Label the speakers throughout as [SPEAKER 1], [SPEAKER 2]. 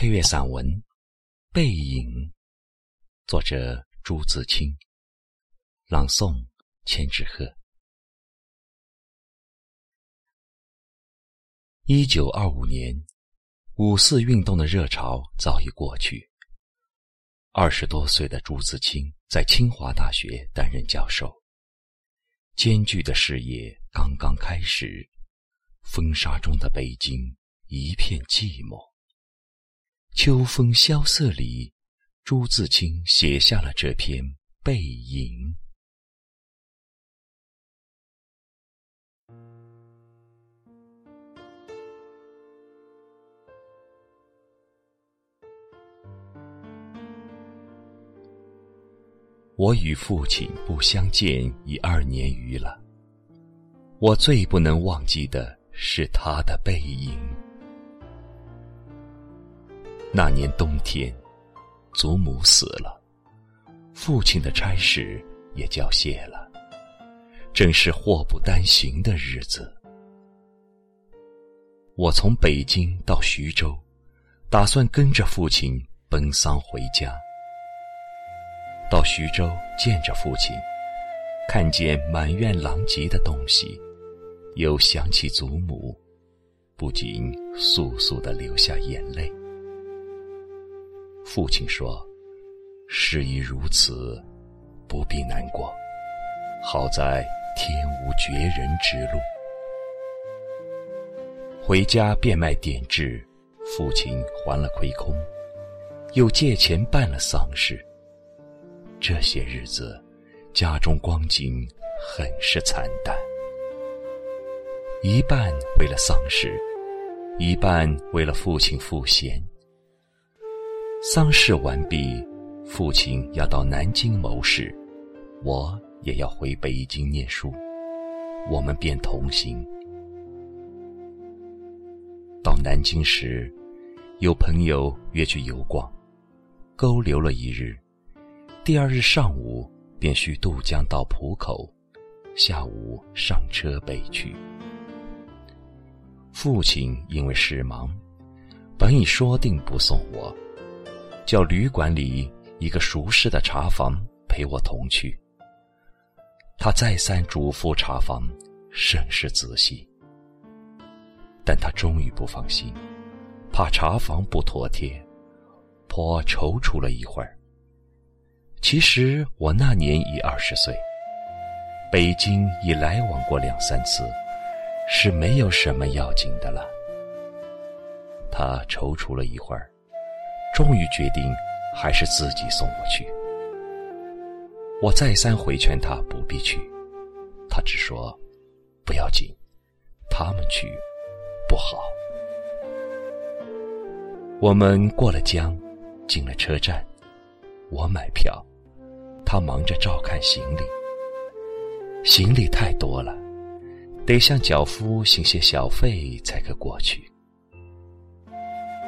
[SPEAKER 1] 配乐散文《背影》，作者朱自清，朗诵千纸鹤。一九二五年，五四运动的热潮早已过去。二十多岁的朱自清在清华大学担任教授，艰巨的事业刚刚开始。风沙中的北京一片寂寞。秋风萧瑟里，朱自清写下了这篇《背影》。我与父亲不相见已二年余了，我最不能忘记的。是他的背影。那年冬天，祖母死了，父亲的差事也交卸了，正是祸不单行的日子。我从北京到徐州，打算跟着父亲奔丧回家。到徐州见着父亲，看见满院狼藉的东西。又想起祖母，不禁簌簌的流下眼泪。父亲说：“事已如此，不必难过。好在天无绝人之路。”回家变卖点痣，父亲还了亏空，又借钱办了丧事。这些日子，家中光景很是惨淡。一半为了丧事，一半为了父亲赋闲。丧事完毕，父亲要到南京谋事，我也要回北京念书，我们便同行。到南京时，有朋友约去游逛，勾留了一日，第二日上午便需渡江到浦口，下午上车北去。父亲因为事忙，本已说定不送我，叫旅馆里一个熟识的茶房陪我同去。他再三嘱咐茶房甚是仔细，但他终于不放心，怕茶房不妥帖，颇踌躇了一会儿。其实我那年已二十岁，北京已来往过两三次。是没有什么要紧的了。他踌躇了一会儿，终于决定还是自己送我去。我再三回劝他不必去，他只说：“不要紧，他们去不好。”我们过了江，进了车站，我买票，他忙着照看行李。行李太多了。得向脚夫行些小费才可过去，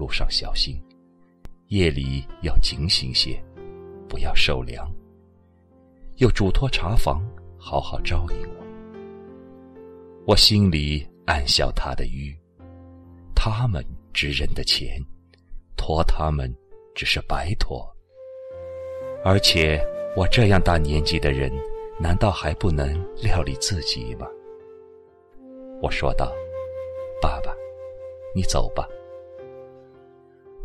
[SPEAKER 1] 路上小心，夜里要警醒些，不要受凉。又嘱托茶房好好照应我。我心里暗笑他的愚，他们值人的钱，托他们只是白托。而且我这样大年纪的人，难道还不能料理自己吗？我说道：“爸爸，你走吧。”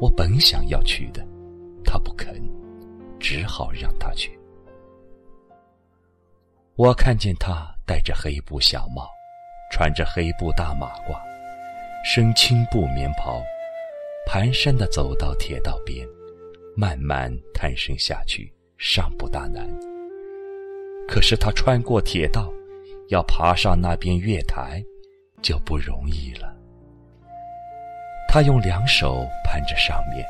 [SPEAKER 1] 我本想要去的，他不肯，只好让他去。我看见他戴着黑布小帽，穿着黑布大马褂，身青布棉袍，蹒跚的走到铁道边，慢慢探身下去，尚不大难。可是他穿过铁道，要爬上那边月台，就不容易了。他用两手攀着上面，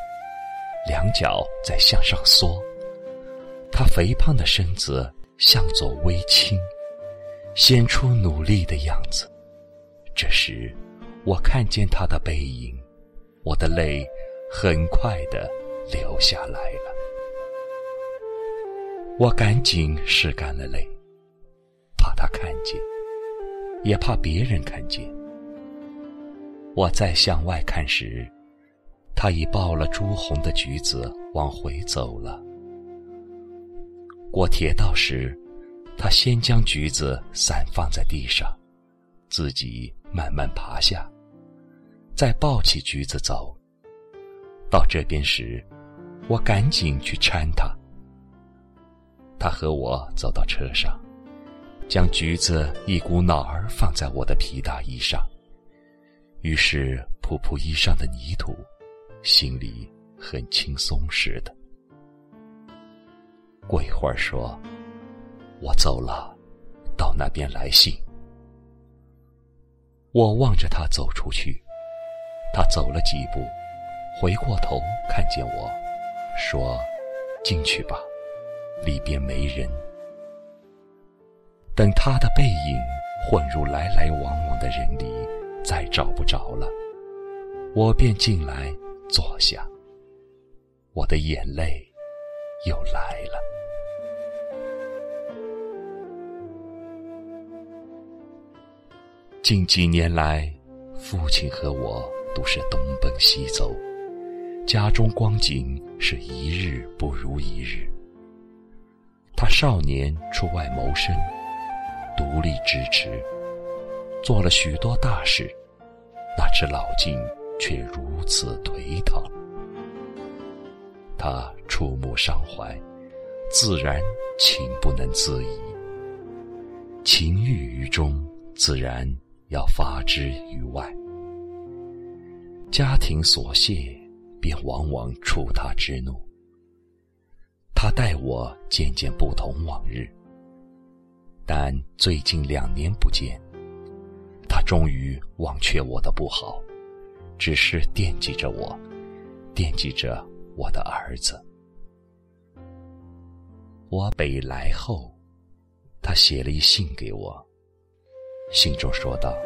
[SPEAKER 1] 两脚在向上缩，他肥胖的身子。向左微倾，显出努力的样子。这时，我看见他的背影，我的泪很快的流下来了。我赶紧拭干了泪，怕他看见，也怕别人看见。我再向外看时，他已抱了朱红的橘子往回走了。过铁道时，他先将橘子散放在地上，自己慢慢爬下，再抱起橘子走。到这边时，我赶紧去搀他。他和我走到车上，将橘子一股脑儿放在我的皮大衣上，于是扑扑衣上的泥土，心里很轻松似的。过一会儿说：“我走了，到那边来信。”我望着他走出去，他走了几步，回过头看见我，说：“进去吧，里边没人。”等他的背影混入来来往往的人里，再找不着了，我便进来坐下，我的眼泪又来了。近几年来，父亲和我都是东奔西走，家中光景是一日不如一日。他少年出外谋生，独立支持，做了许多大事，那只老鲸却如此颓唐。他触目伤怀，自然情不能自已，情郁于中，自然。要发之于外，家庭琐屑便往往触他之怒。他待我渐渐不同往日，但最近两年不见，终于忘却我的不好，只是惦记着我，惦记着我的儿子。我北来后，他写了一信给我。信中说道：“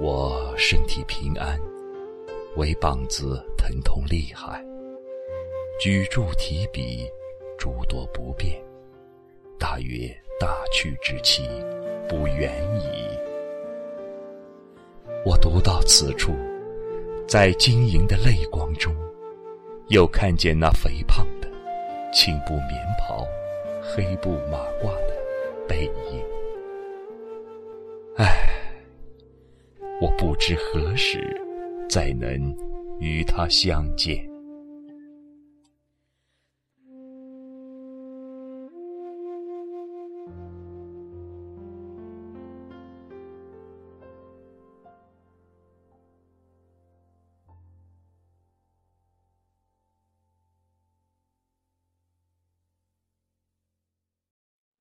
[SPEAKER 1] 我身体平安，唯膀子疼痛厉害，举箸提笔诸多不便，大约大去之期不远矣。”我读到此处，在晶莹的泪光中，又看见那肥胖的青布棉袍、黑布马褂的背影。唉，我不知何时再能与他相见。